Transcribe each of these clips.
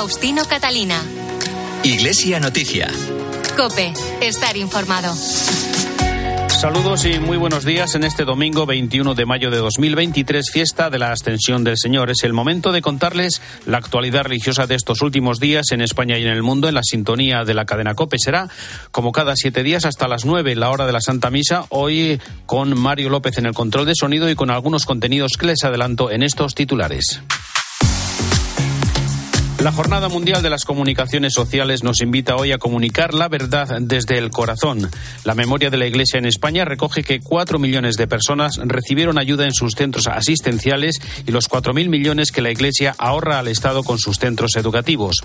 Faustino Catalina. Iglesia Noticia. Cope, estar informado. Saludos y muy buenos días en este domingo 21 de mayo de 2023, fiesta de la Ascensión del Señor. Es el momento de contarles la actualidad religiosa de estos últimos días en España y en el mundo en la sintonía de la cadena COPE. Será como cada siete días hasta las nueve, la hora de la Santa Misa, hoy con Mario López en el control de sonido y con algunos contenidos que les adelanto en estos titulares. La Jornada Mundial de las Comunicaciones Sociales nos invita hoy a comunicar la verdad desde el corazón. La memoria de la Iglesia en España recoge que cuatro millones de personas recibieron ayuda en sus centros asistenciales y los cuatro mil millones que la Iglesia ahorra al Estado con sus centros educativos.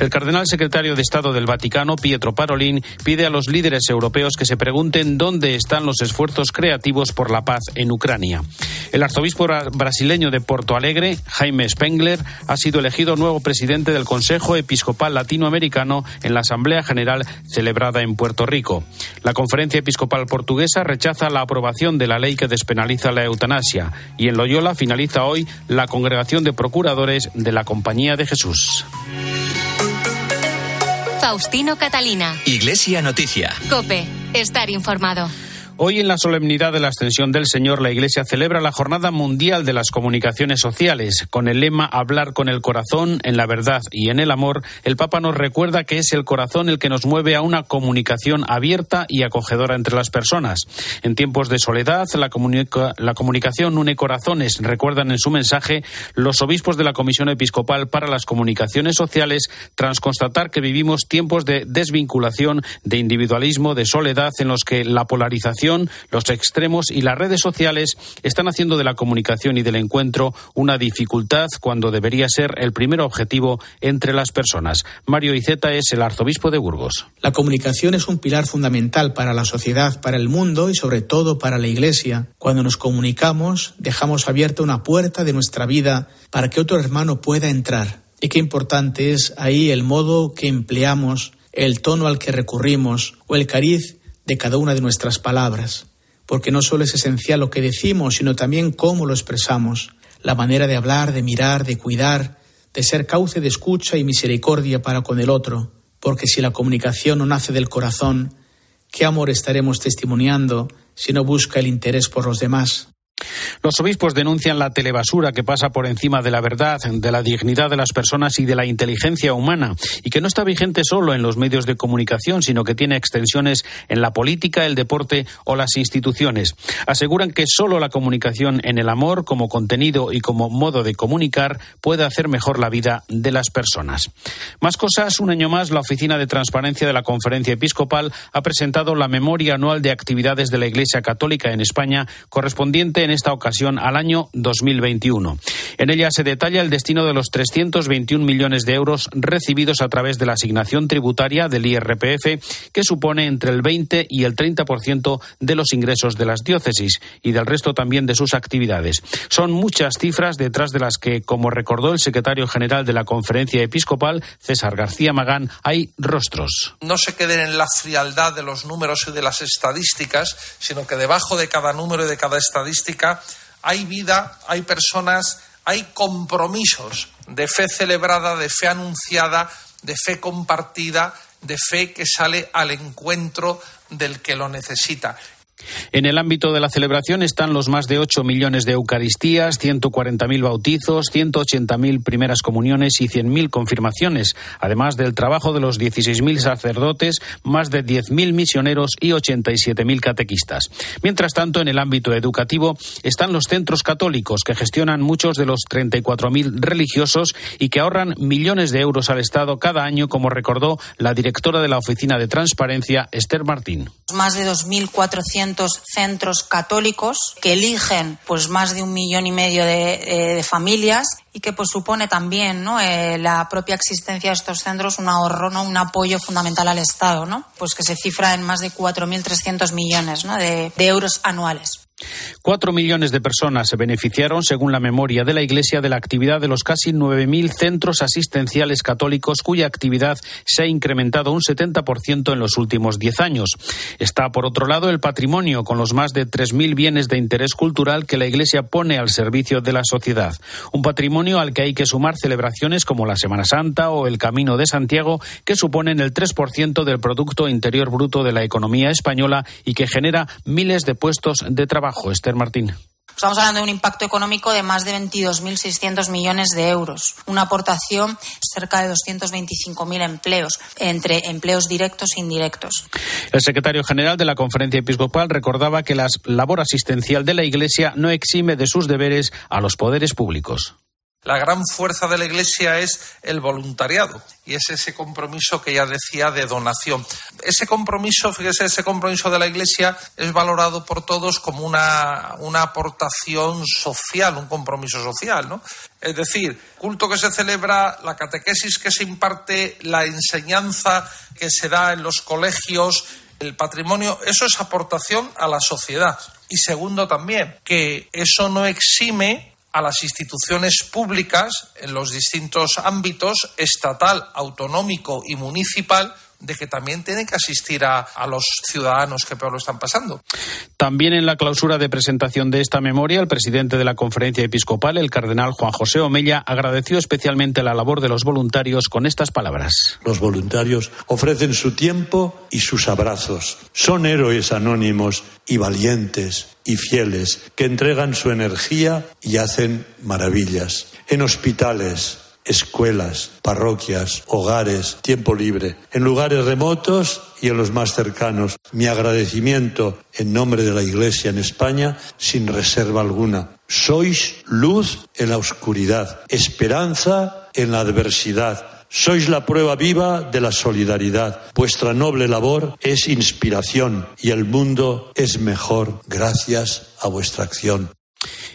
El cardenal secretario de Estado del Vaticano, Pietro Parolin, pide a los líderes europeos que se pregunten dónde están los esfuerzos creativos por la paz en Ucrania. El arzobispo brasileño de Porto Alegre, Jaime Spengler, ha sido elegido nuevo presidente del Consejo Episcopal Latinoamericano en la Asamblea General celebrada en Puerto Rico. La Conferencia Episcopal Portuguesa rechaza la aprobación de la ley que despenaliza la eutanasia y en Loyola finaliza hoy la Congregación de Procuradores de la Compañía de Jesús. Faustino Catalina. Iglesia Noticia. Cope, estar informado. Hoy en la solemnidad de la Ascensión del Señor, la Iglesia celebra la Jornada Mundial de las Comunicaciones Sociales. Con el lema Hablar con el corazón, en la verdad y en el amor, el Papa nos recuerda que es el corazón el que nos mueve a una comunicación abierta y acogedora entre las personas. En tiempos de soledad, la, comunicación une corazones, recuerdan en su mensaje los obispos de la Comisión Episcopal para las Comunicaciones Sociales, tras constatar que vivimos tiempos de desvinculación, de individualismo, de soledad, en los que la polarización los extremos y las redes sociales están haciendo de la comunicación y del encuentro una dificultad cuando debería ser el primer objetivo entre las personas. Mario Iceta es el arzobispo de Burgos. La comunicación es un pilar fundamental para la sociedad, para el mundo y sobre todo para la Iglesia. Cuando nos comunicamos, dejamos abierta una puerta de nuestra vida para que otro hermano pueda entrar. Y qué importante es ahí el modo que empleamos, el tono al que recurrimos o el cariz de cada una de nuestras palabras, porque no solo es esencial lo que decimos, sino también cómo lo expresamos, la manera de hablar, de mirar, de cuidar, de ser cauce de escucha y misericordia para con el otro, porque si la comunicación no nace del corazón, ¿qué amor estaremos testimoniando si no busca el interés por los demás? Los obispos denuncian la telebasura que pasa por encima de la verdad, de la dignidad de las personas y de la inteligencia humana, y que no está vigente solo en los medios de comunicación, sino que tiene extensiones en la política, el deporte o las instituciones. Aseguran que solo la comunicación en el amor, como contenido y como modo de comunicar, puede hacer mejor la vida de las personas. Más cosas, un año más, la Oficina de Transparencia de la Conferencia Episcopal ha presentado la memoria anual de actividades de la Iglesia Católica en España, correspondiente en esta ocasión al año 2021. En ella se detalla el destino de los 321 millones de euros recibidos a través de la asignación tributaria del IRPF, que supone entre el 20 y el 30% de los ingresos de las diócesis y del resto también de sus actividades. Son muchas cifras detrás de las que, como recordó el secretario general de la Conferencia Episcopal, César García Magán, hay rostros. No se queden en la frialdad de los números y de las estadísticas, sino que debajo de cada número y de cada estadística hay vida, hay personas, hay compromisos de fe celebrada, de fe anunciada, de fe compartida, de fe que sale al encuentro del que lo necesita. En el ámbito de la celebración están los más de 8 millones de Eucaristías, 140.000 bautizos, 180.000 primeras comuniones y 100.000 confirmaciones, además del trabajo de los 16.000 sacerdotes, más de 10.000 misioneros y 87.000 catequistas. Mientras tanto, en el ámbito educativo están los centros católicos que gestionan muchos de los 34.000 religiosos y que ahorran millones de euros al Estado cada año, como recordó la directora de la Oficina de Transparencia, Esther Martín. Más de 2.400 centros católicos que eligen pues más de un millón y medio de, eh, familias y que pues supone también ¿no? Eh, la propia existencia de estos centros un ahorro, ¿no? un apoyo fundamental al Estado, ¿no? pues que se cifra en más de 4.300 millones de, de euros anuales. Cuatro millones de personas se beneficiaron, según la memoria de la Iglesia, de la actividad de los casi 9.000 centros asistenciales católicos, cuya actividad se ha incrementado un 70% en los últimos diez años. Está, por otro lado, el patrimonio, con los más de 3.000 bienes de interés cultural que la Iglesia pone al servicio de la sociedad. Un patrimonio al que hay que sumar celebraciones como la Semana Santa o el Camino de Santiago, que suponen el 3% del Producto Interior Bruto de la economía española y que genera miles de puestos de trabajo Esther Martín. Estamos hablando de un impacto económico de más de 22.600 millones de euros, una aportación cerca de 225.000 empleos, entre empleos directos e indirectos. El secretario general de la Conferencia Episcopal recordaba que la labor asistencial de la Iglesia no exime de sus deberes a los poderes públicos. La gran fuerza de la Iglesia es el voluntariado y es ese compromiso que ya decía de donación. Ese compromiso, fíjese, ese compromiso de la Iglesia es valorado por todos como una, una aportación social, un compromiso social, ¿no? Es decir, culto que se celebra, la catequesis que se imparte, la enseñanza que se da en los colegios, el patrimonio, eso es aportación a la sociedad. Y segundo también, que eso no exime a las instituciones públicas en los distintos ámbitos estatal, autonómico y municipal de que también tienen que asistir a, a, los ciudadanos que peor lo están pasando. También en la clausura de presentación de esta memoria, el presidente de la conferencia episcopal, el cardenal Juan José Omella, agradeció especialmente la labor de los voluntarios con estas palabras. Los voluntarios ofrecen su tiempo y sus abrazos. Son héroes anónimos y valientes y fieles que entregan su energía y hacen maravillas. En hospitales, escuelas, parroquias, hogares, tiempo libre, en lugares remotos y en los más cercanos. Mi agradecimiento en nombre de la Iglesia en España sin reserva alguna. Sois luz en la oscuridad, esperanza en la adversidad. Sois la prueba viva de la solidaridad. Vuestra noble labor es inspiración y el mundo es mejor gracias a vuestra acción.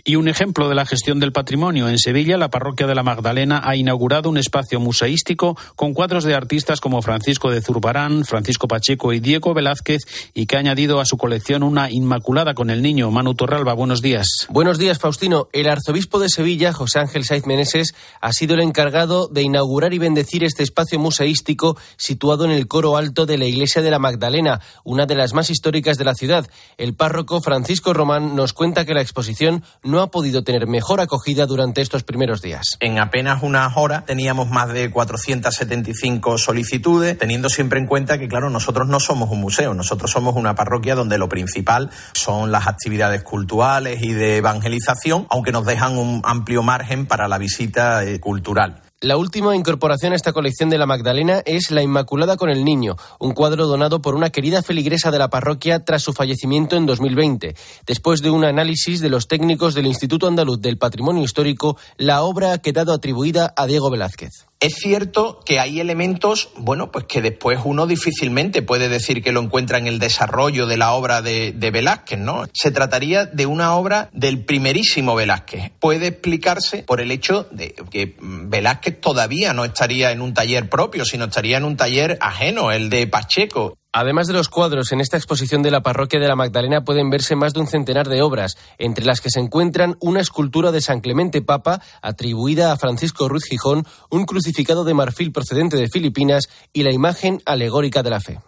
Y un ejemplo de la gestión del patrimonio. En Sevilla, la parroquia de la Magdalena ha inaugurado un espacio museístico con cuadros de artistas como Francisco de Zurbarán, Francisco Pacheco y Diego Velázquez y que ha añadido a su colección una Inmaculada con el Niño. Manu Torralba, buenos días. Buenos días, Faustino. El arzobispo de Sevilla, José Ángel Saiz Meneses, ha sido el encargado de inaugurar y bendecir este espacio museístico situado en el coro alto de la iglesia de la Magdalena, una de las más históricas de la ciudad. El párroco Francisco Román nos cuenta que la exposición no ha podido tener mejor acogida durante estos primeros días. En apenas unas horas teníamos más de 475 solicitudes, teniendo siempre en cuenta que, claro, nosotros no somos un museo, nosotros somos una parroquia donde lo principal son las actividades culturales y de evangelización, aunque nos dejan un amplio margen para la visita eh, cultural. La última incorporación a esta colección de la Magdalena es La Inmaculada con el Niño, un cuadro donado por una querida feligresa de la parroquia tras su fallecimiento en 2020. Después de un análisis de los técnicos del Instituto Andaluz del Patrimonio Histórico, la obra ha quedado atribuida a Diego Velázquez. Es cierto que hay elementos, bueno, pues que después uno difícilmente puede decir que lo encuentra en el desarrollo de la obra de, de, Velázquez, ¿no? Se trataría de una obra del primerísimo Velázquez. Puede explicarse por el hecho de que Velázquez todavía no estaría en un taller propio, sino estaría en un taller ajeno, el de Pacheco. Además de los cuadros, en esta exposición de la parroquia de la Magdalena pueden verse más de un centenar de obras, entre las que se encuentran una escultura de San Clemente Papa atribuida a Francisco Ruiz Gijón, un crucificado de marfil procedente de Filipinas y la imagen alegórica de la fe.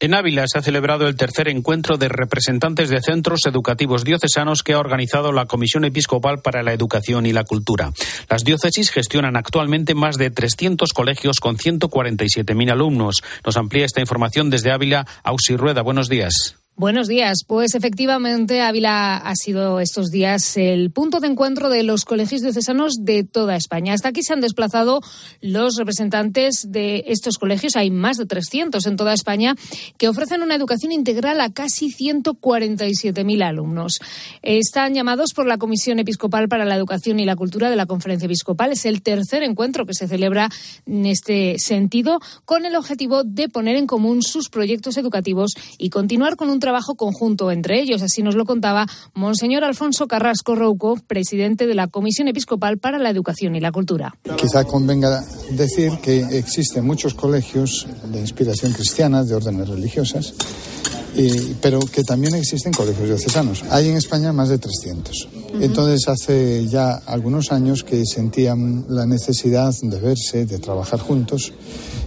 En Ávila se ha celebrado el tercer encuentro de representantes de centros educativos diocesanos que ha organizado la Comisión Episcopal para la Educación y la Cultura. Las diócesis gestionan actualmente más de 300 colegios con 147.000 alumnos. Nos amplía esta información desde Ávila. Ausi Rueda, buenos días. Buenos días. Pues efectivamente, Ávila ha sido estos días el punto de encuentro de los colegios diocesanos de toda España. Hasta aquí se han desplazado los representantes de estos colegios. Hay más de 300 en toda España que ofrecen una educación integral a casi 147.000 alumnos. Están llamados por la Comisión Episcopal para la Educación y la Cultura de la Conferencia Episcopal. Es el tercer encuentro que se celebra en este sentido con el objetivo de poner en común sus proyectos educativos y continuar con un trabajo conjunto entre ellos. Así nos lo contaba Monseñor Alfonso Carrasco Rouco, presidente de la Comisión Episcopal para la Educación y la Cultura. Quizá convenga decir que existen muchos colegios de inspiración cristiana, de órdenes religiosas, pero que también existen colegios diocesanos. Hay en España más de 300. Entonces hace ya algunos años que sentían la necesidad de verse, de trabajar juntos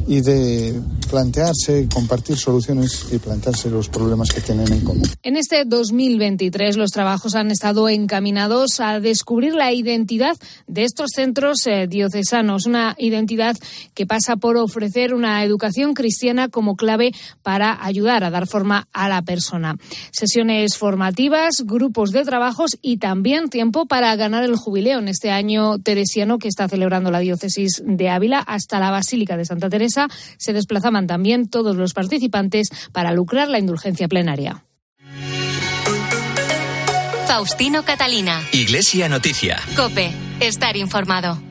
y de plantearse, compartir soluciones y plantearse los problemas que tienen en común. En este 2023 los trabajos han estado encaminados a descubrir la identidad de estos centros eh, diocesanos, una identidad que pasa por ofrecer una educación cristiana como clave para ayudar a dar forma a la persona. Sesiones formativas, grupos de trabajos y también tiempo para ganar el jubileo en este año teresiano que está celebrando la diócesis de Ávila hasta la Basílica de Santa Teresa se desplazaban también todos los participantes para lucrar la indulgencia plenaria. Faustino Catalina. Iglesia Noticia. Cope. Estar informado.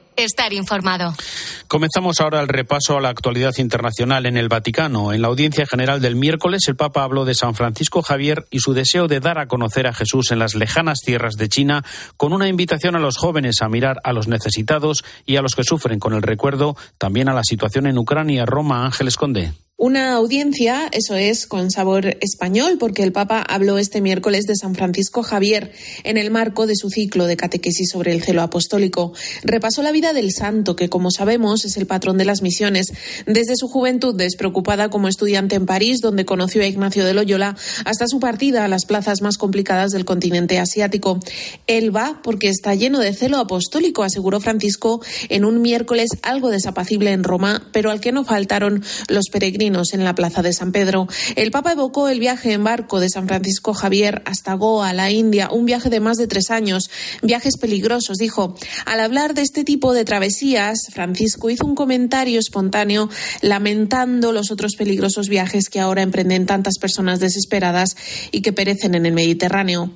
estar informado. Comenzamos ahora el repaso a la actualidad internacional en el Vaticano. En la audiencia general del miércoles, el Papa habló de San Francisco Javier y su deseo de dar a conocer a Jesús en las lejanas tierras de China, con una invitación a los jóvenes a mirar a los necesitados y a los que sufren con el recuerdo también a la situación en Ucrania. Roma, Ángeles Conde. Una audiencia, eso es, con sabor español, porque el Papa habló este miércoles de San Francisco Javier en el marco de su ciclo de catequesis sobre el celo apostólico. Repasó la vida del santo, que como sabemos es el patrón de las misiones. Desde su juventud despreocupada como estudiante en París, donde conoció a Ignacio de Loyola, hasta su partida a las plazas más complicadas del continente asiático. Él va porque está lleno de celo apostólico, aseguró Francisco en un miércoles algo desapacible en Roma, pero al que no faltaron los peregrinos en la plaza de San Pedro. El Papa evocó el viaje en barco de San Francisco Javier hasta Goa, la India, un viaje de más de tres años, viajes peligrosos, dijo. Al hablar de este tipo de travesías, Francisco hizo un comentario espontáneo lamentando los otros peligrosos viajes que ahora emprenden tantas personas desesperadas y que perecen en el Mediterráneo.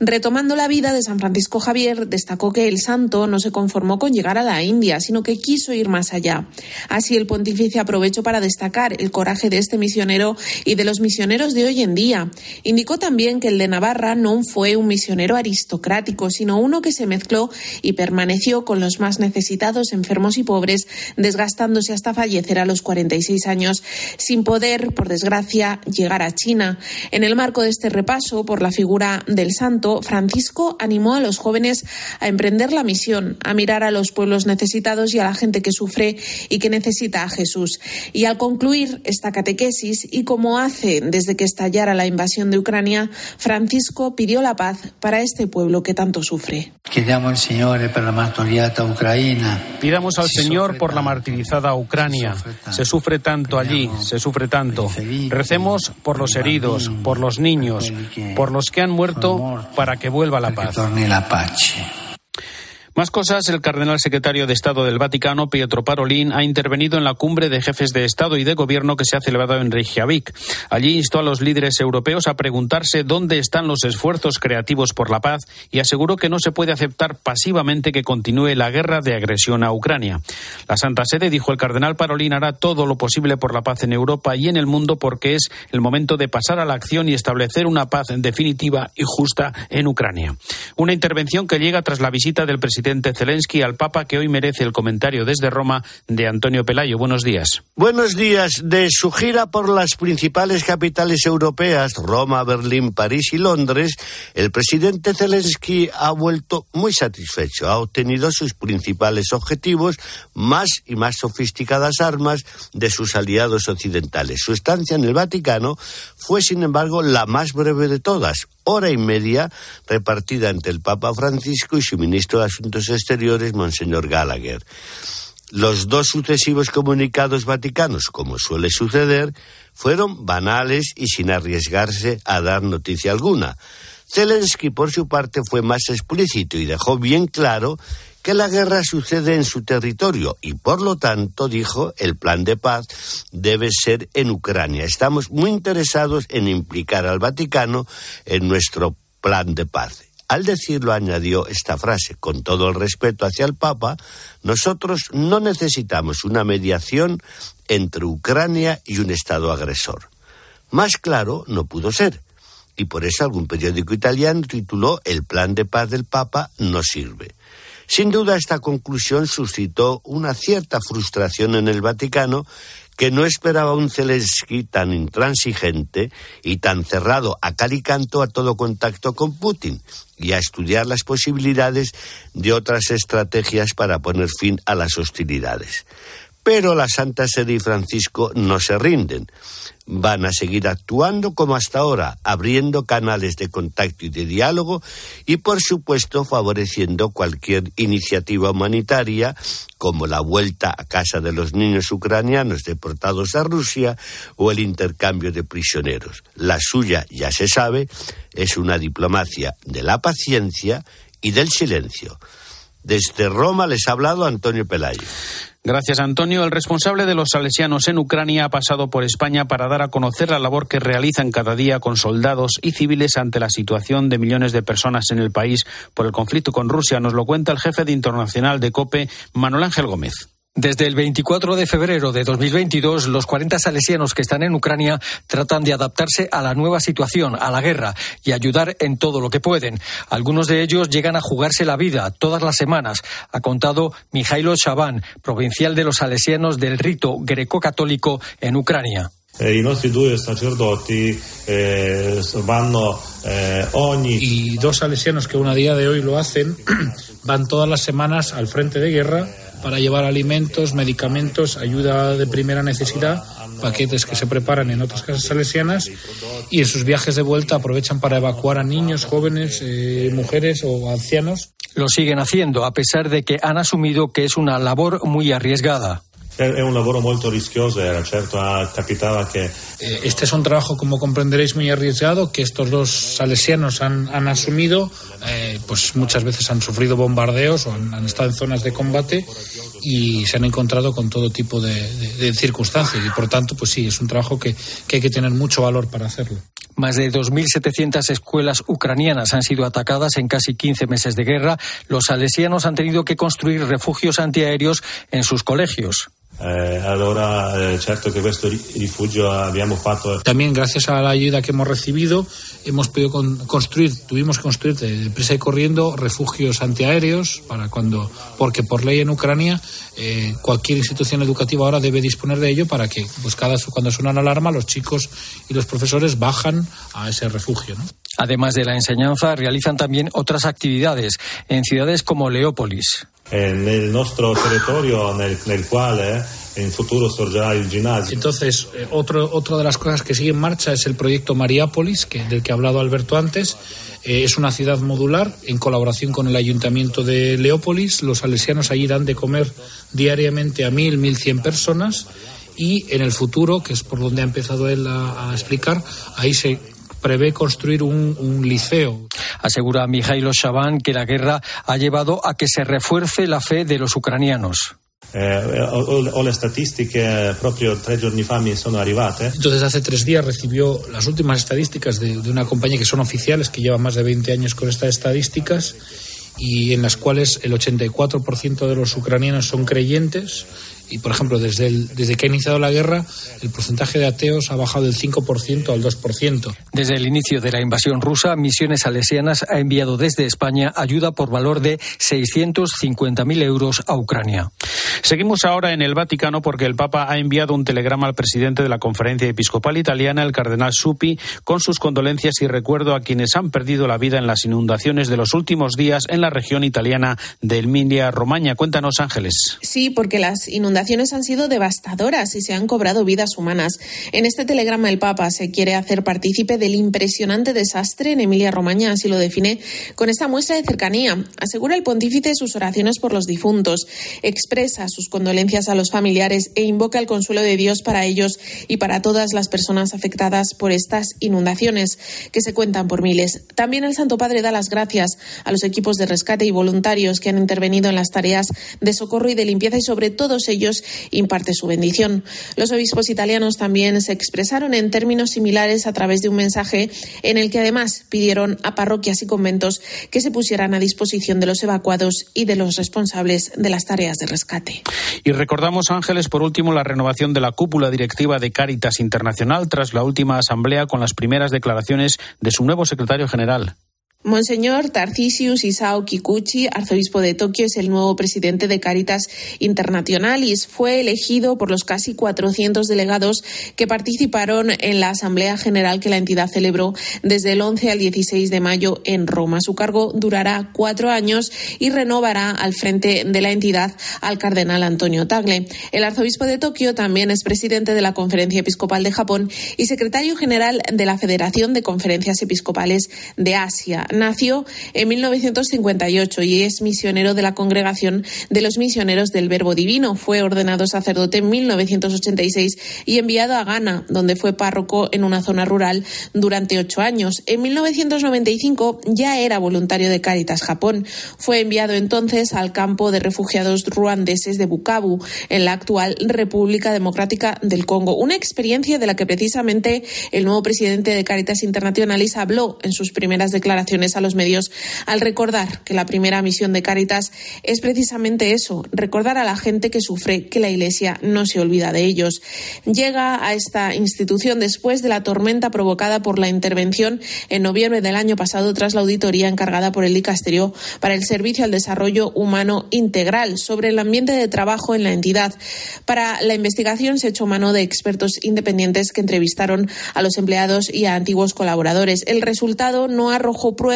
Retomando la vida de San Francisco Javier, destacó que el santo no se conformó con llegar a la India, sino que quiso ir más allá. Así el pontífice aprovechó para destacar el coraje de este misionero y de los misioneros de hoy en día. Indicó también que el de Navarra no fue un misionero aristocrático, sino uno que se mezcló y permaneció con los más necesitados, enfermos y pobres, desgastándose hasta fallecer a los 46 años, sin poder, por desgracia, llegar a China. En el marco de este repaso por la figura del santo, Francisco animó a los jóvenes a emprender la misión, a mirar a los pueblos necesitados y a la gente que sufre y que necesita a Jesús. Y al concluir esta catequesis y como hace desde que estallara la invasión de Ucrania, Francisco pidió la paz para este pueblo que tanto sufre. Pidamos al Señor por la martirizada Ucrania. Se sufre tanto allí, se sufre tanto. Recemos por los heridos, por los niños, por los que han muerto, para que vuelva la paz. Más cosas, el cardenal secretario de Estado del Vaticano, Pietro Parolin, ha intervenido en la cumbre de jefes de Estado y de Gobierno que se ha celebrado en Reykjavik. Allí instó a los líderes europeos a preguntarse dónde están los esfuerzos creativos por la paz y aseguró que no se puede aceptar pasivamente que continúe la guerra de agresión a Ucrania. La Santa Sede, dijo el cardenal Parolin, hará todo lo posible por la paz en Europa y en el mundo porque es el momento de pasar a la acción y establecer una paz definitiva y justa en Ucrania. Una intervención que llega tras la visita del presidente Zelensky al Papa, que hoy merece el comentario desde Roma de Antonio Pelayo. Buenos días. Buenos días. De su gira por las principales capitales europeas, Roma, Berlín, París y Londres, el presidente Zelensky ha vuelto muy satisfecho. Ha obtenido sus principales objetivos, más y más sofisticadas armas de sus aliados occidentales. Su estancia en el Vaticano fue, sin embargo, la más breve de todas, hora y media repartida entre el Papa Francisco y su ministro de Exteriores, Monseñor Gallagher. Los dos sucesivos comunicados vaticanos, como suele suceder, fueron banales y sin arriesgarse a dar noticia alguna. Zelensky, por su parte, fue más explícito y dejó bien claro que la guerra sucede en su territorio y por lo tanto, dijo, el plan de paz debe ser en Ucrania. Estamos muy interesados en implicar al Vaticano en nuestro plan de paz. Al decirlo añadió esta frase, con todo el respeto hacia el Papa, nosotros no necesitamos una mediación entre Ucrania y un Estado agresor. Más claro no pudo ser, y por eso algún periódico italiano tituló El plan de paz del Papa no sirve. Sin duda esta conclusión suscitó una cierta frustración en el Vaticano que no esperaba un Zelensky tan intransigente y tan cerrado a cal y canto a todo contacto con Putin y a estudiar las posibilidades de otras estrategias para poner fin a las hostilidades. Pero la Santa Sede y Francisco no se rinden. Van a seguir actuando como hasta ahora, abriendo canales de contacto y de diálogo y, por supuesto, favoreciendo cualquier iniciativa humanitaria como la vuelta a casa de los niños ucranianos deportados a Rusia o el intercambio de prisioneros. La suya, ya se sabe, es una diplomacia de la paciencia y del silencio. Desde Roma les ha hablado Antonio Pelayo. Gracias, Antonio. El responsable de los salesianos en Ucrania ha pasado por España para dar a conocer la labor que realizan cada día con soldados y civiles ante la situación de millones de personas en el país por el conflicto con Rusia. Nos lo cuenta el jefe de internacional de COPE, Manuel Ángel Gómez. Desde el 24 de febrero de 2022, los 40 salesianos que están en Ucrania tratan de adaptarse a la nueva situación, a la guerra, y ayudar en todo lo que pueden. Algunos de ellos llegan a jugarse la vida todas las semanas, ha contado Mijailo Shaban, provincial de los salesianos del rito greco-católico en Ucrania. Eh, eh, eh, y dos salesianos que a día de hoy lo hacen van todas las semanas al frente de guerra para llevar alimentos, medicamentos, ayuda de primera necesidad, paquetes que se preparan en otras casas salesianas y en sus viajes de vuelta aprovechan para evacuar a niños, jóvenes, eh, mujeres o ancianos. Lo siguen haciendo a pesar de que han asumido que es una labor muy arriesgada. Es un lavoro molto rischioso, era certo capitaba que... Eh, este es un trabajo, como comprenderéis, muy arriesgado, que estos dos salesianos han, han asumido, eh, pues muchas veces han sufrido bombardeos o han, estado en zonas de combate y se han encontrado con todo tipo de, de, circunstancias y por tanto, pues sí, es un trabajo que, que hay que tener mucho valor para hacerlo. Más de 2.700 escuelas ucranianas han sido atacadas en casi 15 meses de guerra. Los salesianos han tenido que construir refugios antiaéreos en sus colegios. Eh, allora eh, certo che questo rifugio abbiamo fatto. También gracias a la ayuda que hemos recibido hemos podido con, construir, tuvimos que construir deprisa y corriendo refugios antiaéreos para cuando, porque por ley en Ucrania eh, cualquier institución educativa ahora debe disponer de ello para que pues cada cuando suena una alarma los chicos y los profesores bajan a ese refugio. ¿no? Además de la enseñanza, realizan también otras actividades en ciudades como Leópolis. En el nuestro territorio en el cual eh, en futuro surgirá el gimnasio. Entonces, eh, otro, otra de las cosas que sigue en marcha es el proyecto Mariápolis, que, del que ha hablado Alberto antes. Eh, es una ciudad modular en colaboración con el ayuntamiento de Leópolis. Los salesianos allí dan de comer diariamente a mil, mil cien personas y en el futuro, que es por donde ha empezado él a, a explicar, ahí se prevé construir un, un liceo. Asegura Mijailo Shaban que la guerra ha llevado a que se refuerce la fe de los ucranianos. Eh, o, le statistiche proprio tre giorni fa mi sono arrivate. Entonces hace tres días recibió las últimas estadísticas de, de una compañía que son oficiales, que lleva más de 20 años con estas estadísticas y en las cuales el 84% de los ucranianos son creyentes y, por ejemplo, desde, el, desde que ha iniciado la guerra, el porcentaje de ateos ha bajado del 5% al 2%. Desde el inicio de la invasión rusa, Misiones Salesianas ha enviado desde España ayuda por valor de 650.000 euros a Ucrania. Seguimos ahora en el Vaticano porque el Papa ha enviado un telegrama al presidente de la Conferencia Episcopal Italiana, el cardenal Suppi, con sus condolencias y recuerdo a quienes han perdido la vida en las inundaciones de los últimos días en la región italiana de Emilia-Romaña. Cuéntanos, Ángeles. Sí, porque las inundaciones inundaciones han sido devastadoras y se han cobrado vidas humanas. En este telegrama el Papa se quiere hacer partícipe del impresionante desastre en Emilia-Romagna, así lo define con esta muestra de cercanía. Asegura el pontífice sus oraciones por los difuntos, expresa sus condolencias a los familiares e invoca el consuelo de Dios para ellos y para todas las personas afectadas por estas inundaciones, que se cuentan por miles. También el Santo Padre da las gracias a los equipos de rescate y voluntarios que han intervenido en las tareas de socorro y de limpieza y sobre todos ellos imparte su bendición. Los obispos italianos también se expresaron en términos similares a través de un mensaje en el que además pidieron a parroquias y conventos que se pusieran a disposición de los evacuados y de los responsables de las tareas de rescate. Y recordamos, Ángeles, por último, la renovación de la cúpula directiva de Cáritas Internacional tras la última asamblea con las primeras declaraciones de su nuevo secretario general. Monseñor Tarcisius Isao Kikuchi, arzobispo de Tokio, es el nuevo presidente de Caritas Internationalis. Fue elegido por los casi 400 delegados que participaron en la Asamblea General que la entidad celebró desde el 11 al 16 de mayo en Roma. Su cargo durará cuatro años y renovará al frente de la entidad al cardenal Antonio Tagle. El arzobispo de Tokio también es presidente de la Conferencia Episcopal de Japón y secretario general de la Federación de Conferencias Episcopales de Asia nació en 1958 y es misionero de la Congregación de los Misioneros del Verbo Divino. Fue ordenado sacerdote en 1986 y enviado a Ghana, donde fue párroco en una zona rural durante ocho años. En 1995 ya era voluntario de Cáritas Japón. Fue enviado entonces al campo de refugiados ruandeses de Bukavu, en la actual República Democrática del Congo. Una experiencia de la que precisamente el nuevo presidente de Cáritas Internacionalis habló en sus primeras declaraciones a los medios al recordar que la primera misión de Cáritas es precisamente eso, recordar a la gente que sufre que la Iglesia no se olvida de ellos. Llega a esta institución después de la tormenta provocada por la intervención en noviembre del año pasado tras la auditoría encargada por el Dicasterio para el Servicio al Desarrollo Humano Integral sobre el ambiente de trabajo en la entidad. Para la investigación se echó mano de expertos independientes que entrevistaron a los empleados y a antiguos colaboradores. El resultado no arrojó pruebas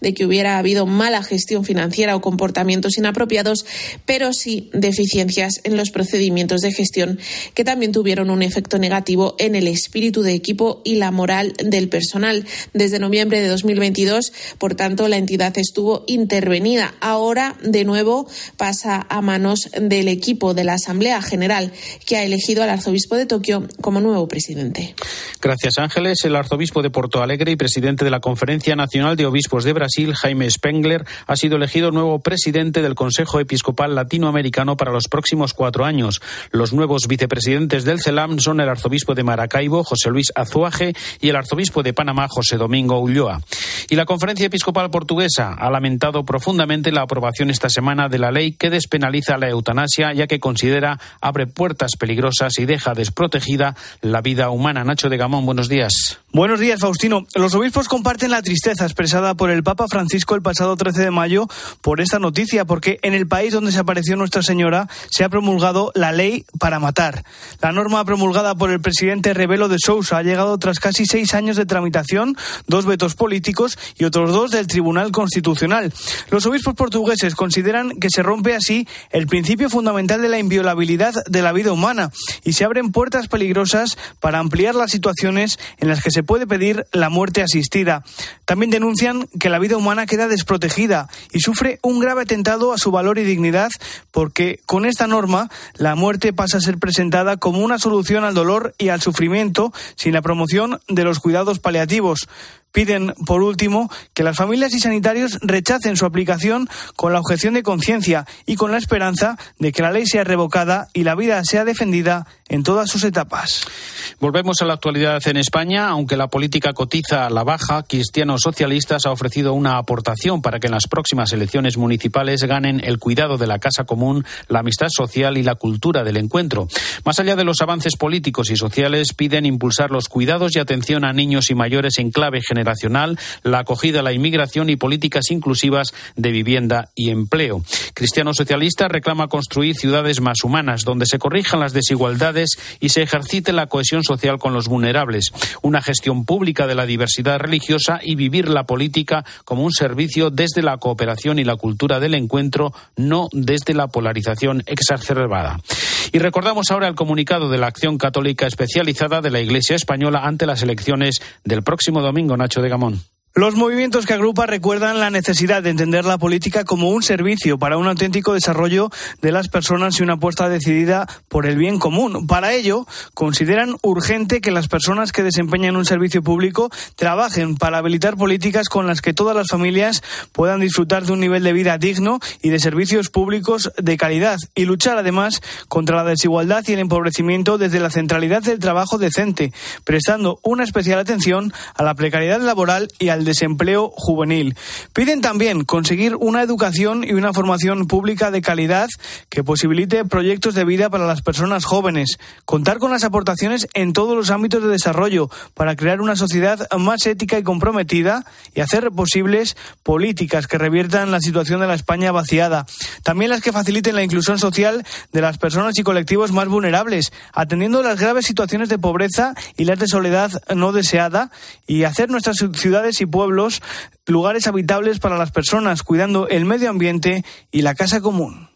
de que hubiera habido mala gestión financiera o comportamientos inapropiados, pero sí deficiencias en los procedimientos de gestión que también tuvieron un efecto negativo en el espíritu de equipo y la moral del personal. Desde noviembre de 2022, por tanto, la entidad estuvo intervenida. Ahora, de nuevo, pasa a manos del equipo de la Asamblea General, que ha elegido al arzobispo de Tokio como nuevo presidente. Gracias, Ángeles. El arzobispo de Porto Alegre y presidente de la Conferencia Nacional de Obispos de Brasil, Jaime Spengler, ha sido elegido nuevo presidente del Consejo Episcopal Latinoamericano para los próximos cuatro años. Los nuevos vicepresidentes del CELAM son el arzobispo de Maracaibo, José Luis Azuaje, y el arzobispo de Panamá, José Domingo Ulloa. Y la Conferencia Episcopal Portuguesa ha lamentado profundamente la aprobación esta semana de la ley que despenaliza la eutanasia, ya que considera abre puertas peligrosas y deja desprotegida la vida humana. Nacho de Gamón, buenos días. Buenos días, Faustino. Los obispos comparten la tristeza expresada por el Papa Francisco el pasado 13 de mayo por esta noticia, porque en el país donde se apareció Nuestra Señora se ha promulgado la ley para matar. La norma promulgada por el presidente Rebelo de Sousa ha llegado tras casi seis años de tramitación, dos vetos políticos y otros dos del Tribunal Constitucional. Los obispos portugueses consideran que se rompe así el principio fundamental de la inviolabilidad de la vida humana y se abren puertas peligrosas para ampliar las situaciones en las que se puede pedir la muerte asistida. También denuncian que la vida humana queda desprotegida y sufre un grave atentado a su valor y dignidad porque con esta norma la muerte pasa a ser presentada como una solución al dolor y al sufrimiento sin la promoción de los cuidados paliativos. Piden, por último, que las familias y sanitarios rechacen su aplicación con la objeción de conciencia y con la esperanza de que la ley sea revocada y la vida sea defendida en todas sus etapas. Volvemos a la actualidad en España. Aunque la política cotiza a la baja, Cristianos Socialistas ha ofrecido una aportación para que en las próximas elecciones municipales ganen el cuidado de la casa común, la amistad social y la cultura del encuentro. Más allá de los avances políticos y sociales, piden impulsar los cuidados y atención a niños y mayores en clave general la acogida a la inmigración y políticas inclusivas de vivienda y empleo. Cristiano Socialista reclama construir ciudades más humanas, donde se corrijan las desigualdades y se ejercite la cohesión social con los vulnerables, una gestión pública de la diversidad religiosa y vivir la política como un servicio desde la cooperación y la cultura del encuentro, no desde la polarización exacerbada. Y recordamos ahora el comunicado de la Acción Católica Especializada de la Iglesia Española ante las elecciones del próximo domingo, Nacho de Gamón. Los movimientos que agrupa recuerdan la necesidad de entender la política como un servicio para un auténtico desarrollo de las personas y una apuesta decidida por el bien común. Para ello, consideran urgente que las personas que desempeñan un servicio público trabajen para habilitar políticas con las que todas las familias puedan disfrutar de un nivel de vida digno y de servicios públicos de calidad y luchar además contra la desigualdad y el empobrecimiento desde la centralidad del trabajo decente, prestando una especial atención a la precariedad laboral y al desempleo juvenil. Piden también conseguir una educación y una formación pública de calidad que posibilite proyectos de vida para las personas jóvenes, contar con las aportaciones en todos los ámbitos de desarrollo para crear una sociedad más ética y comprometida y hacer posibles políticas que reviertan la situación de la España vaciada. También las que faciliten la inclusión social de las personas y colectivos más vulnerables, atendiendo las graves situaciones de pobreza y las de soledad no deseada y hacer nuestras ciudades y pueblos lugares habitables para las personas, cuidando el medio ambiente y la casa común.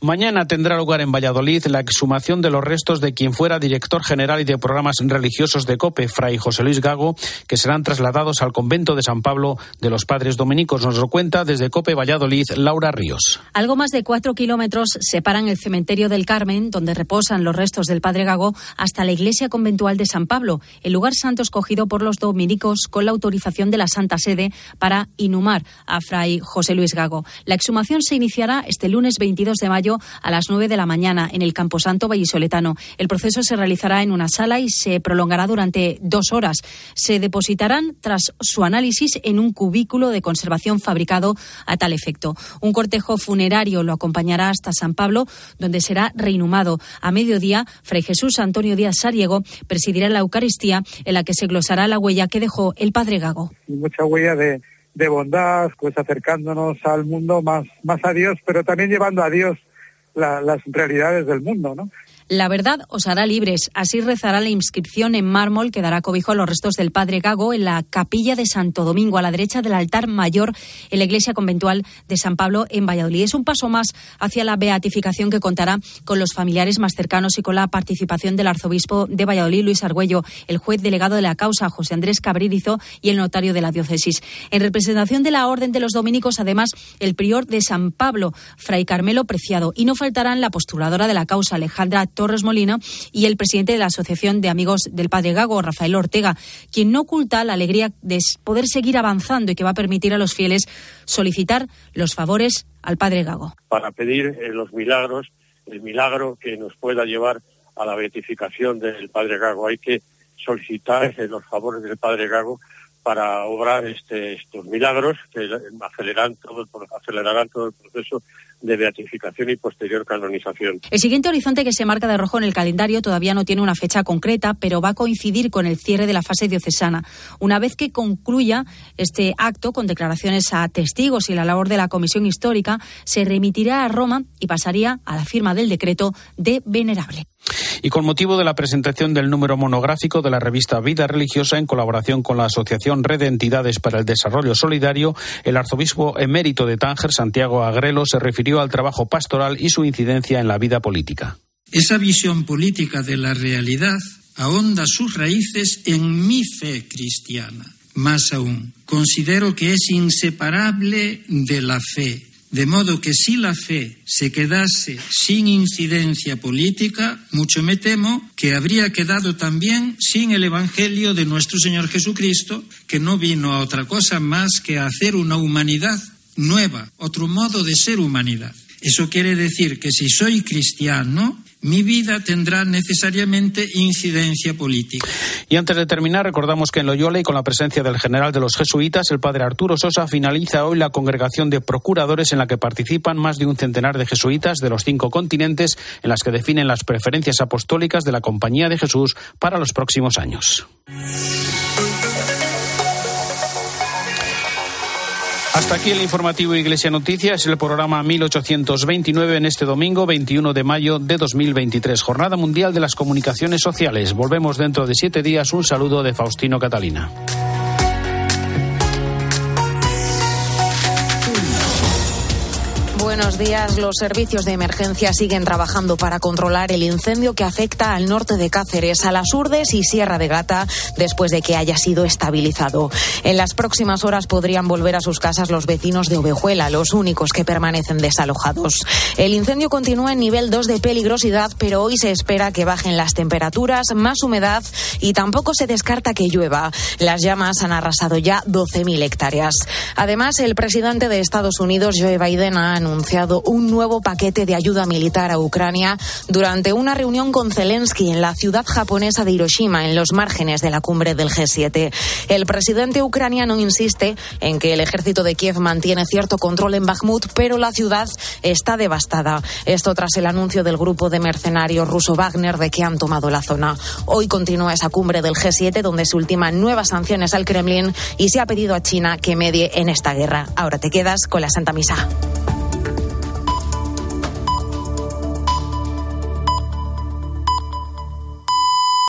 Mañana tendrá lugar en Valladolid la exhumación de los restos de quien fuera director general y de programas religiosos de COPE, Fray José Luis Gago, que serán trasladados al convento de San Pablo de los Padres Dominicos. Nos lo cuenta desde COPE Valladolid Laura Ríos. Algo más de cuatro kilómetros separan el cementerio del Carmen, donde reposan los restos del Padre Gago, hasta la iglesia conventual de San Pablo, el lugar santo escogido por los dominicos con la autorización de la Santa Sede para inhumar a Fray José Luis Gago. La exhumación se iniciará este lunes 22 de mayo a las 9 de la mañana en el Camposanto Vallisoletano. El proceso se realizará en una sala y se prolongará durante dos horas. Se depositarán tras su análisis en un cubículo de conservación fabricado a tal efecto. Un cortejo funerario lo acompañará hasta San Pablo, donde será reinhumado. A mediodía, Fray Jesús Antonio Díaz Sariego presidirá la Eucaristía en la que se glosará la huella que dejó el Padre Gago. Mucha huella de de bondad, pues acercándonos al mundo más, más a Dios, pero también llevando a Dios las realidades del mundo, ¿no? La verdad os hará libres. Así rezará la inscripción en mármol que dará cobijo a los restos del padre Gago en la capilla de Santo Domingo, a la derecha del altar mayor en la iglesia conventual de San Pablo en Valladolid. Es un paso más hacia la beatificación que contará con los familiares más cercanos y con la participación del arzobispo de Valladolid, Luis Argüello, el juez delegado de la causa, José Andrés Cabririzo, y el notario de la diócesis. En representación de la Orden de los Dominicos, además, el prior de San Pablo, Fray Carmelo Preciado. Y no faltarán la postuladora de la causa, Alejandra Torres Molina, y el presidente de la Asociación de Amigos del Padre Gago, Rafael Ortega, quien no oculta la alegría de poder seguir avanzando y que va a permitir a los fieles solicitar los favores al Padre Gago. Para pedir eh, los milagros, el milagro que nos pueda llevar a la beatificación del Padre Gago. Hay que solicitar eh, los favores del Padre Gago para obrar este, estos milagros que acelerarán todo, acelerarán todo el proceso de beatificación y posterior canonización. El siguiente horizonte que se marca de rojo en el calendario todavía no tiene una fecha concreta, pero va a coincidir con el cierre de la fase diocesana. Una vez que concluya este acto con declaraciones a testigos y la labor de la Comisión Histórica, se remitirá a Roma y pasaría a la firma del decreto de venerable. Y con motivo de la presentación del número monográfico de la revista Vida Religiosa en colaboración con la Asociación Red de Entidades para el Desarrollo Solidario, el arzobispo emérito de Tánger, Santiago Agrelo, se refirió al trabajo pastoral y su incidencia en la vida política. Esa visión política de la realidad ahonda sus raíces en mi fe cristiana. Más aún, considero que es inseparable de la fe de modo que si la fe se quedase sin incidencia política, mucho me temo que habría quedado también sin el Evangelio de nuestro Señor Jesucristo, que no vino a otra cosa más que a hacer una humanidad nueva, otro modo de ser humanidad. Eso quiere decir que si soy cristiano, mi vida tendrá necesariamente incidencia política. Y antes de terminar, recordamos que en Loyola y con la presencia del general de los jesuitas, el padre Arturo Sosa, finaliza hoy la congregación de procuradores en la que participan más de un centenar de jesuitas de los cinco continentes, en las que definen las preferencias apostólicas de la Compañía de Jesús para los próximos años. Hasta aquí el informativo Iglesia Noticias, el programa 1829 en este domingo 21 de mayo de 2023, Jornada Mundial de las Comunicaciones Sociales. Volvemos dentro de siete días. Un saludo de Faustino Catalina. Buenos días. Los servicios de emergencia siguen trabajando para controlar el incendio que afecta al norte de Cáceres, a las Urdes y Sierra de Gata, después de que haya sido estabilizado. En las próximas horas podrían volver a sus casas los vecinos de Ovejuela, los únicos que permanecen desalojados. El incendio continúa en nivel 2 de peligrosidad, pero hoy se espera que bajen las temperaturas, más humedad y tampoco se descarta que llueva. Las llamas han arrasado ya 12.000 hectáreas. Además, el presidente de Estados Unidos, Joe Biden, ha anunciado un nuevo paquete de ayuda militar a Ucrania durante una reunión con Zelensky en la ciudad japonesa de Hiroshima, en los márgenes de la cumbre del G7. El presidente ucraniano insiste en que el ejército de Kiev mantiene cierto control en Bakhmut, pero la ciudad está devastada. Esto tras el anuncio del grupo de mercenarios ruso Wagner de que han tomado la zona. Hoy continúa esa cumbre del G7 donde se ultiman nuevas sanciones al Kremlin y se ha pedido a China que medie en esta guerra. Ahora te quedas con la Santa Misa.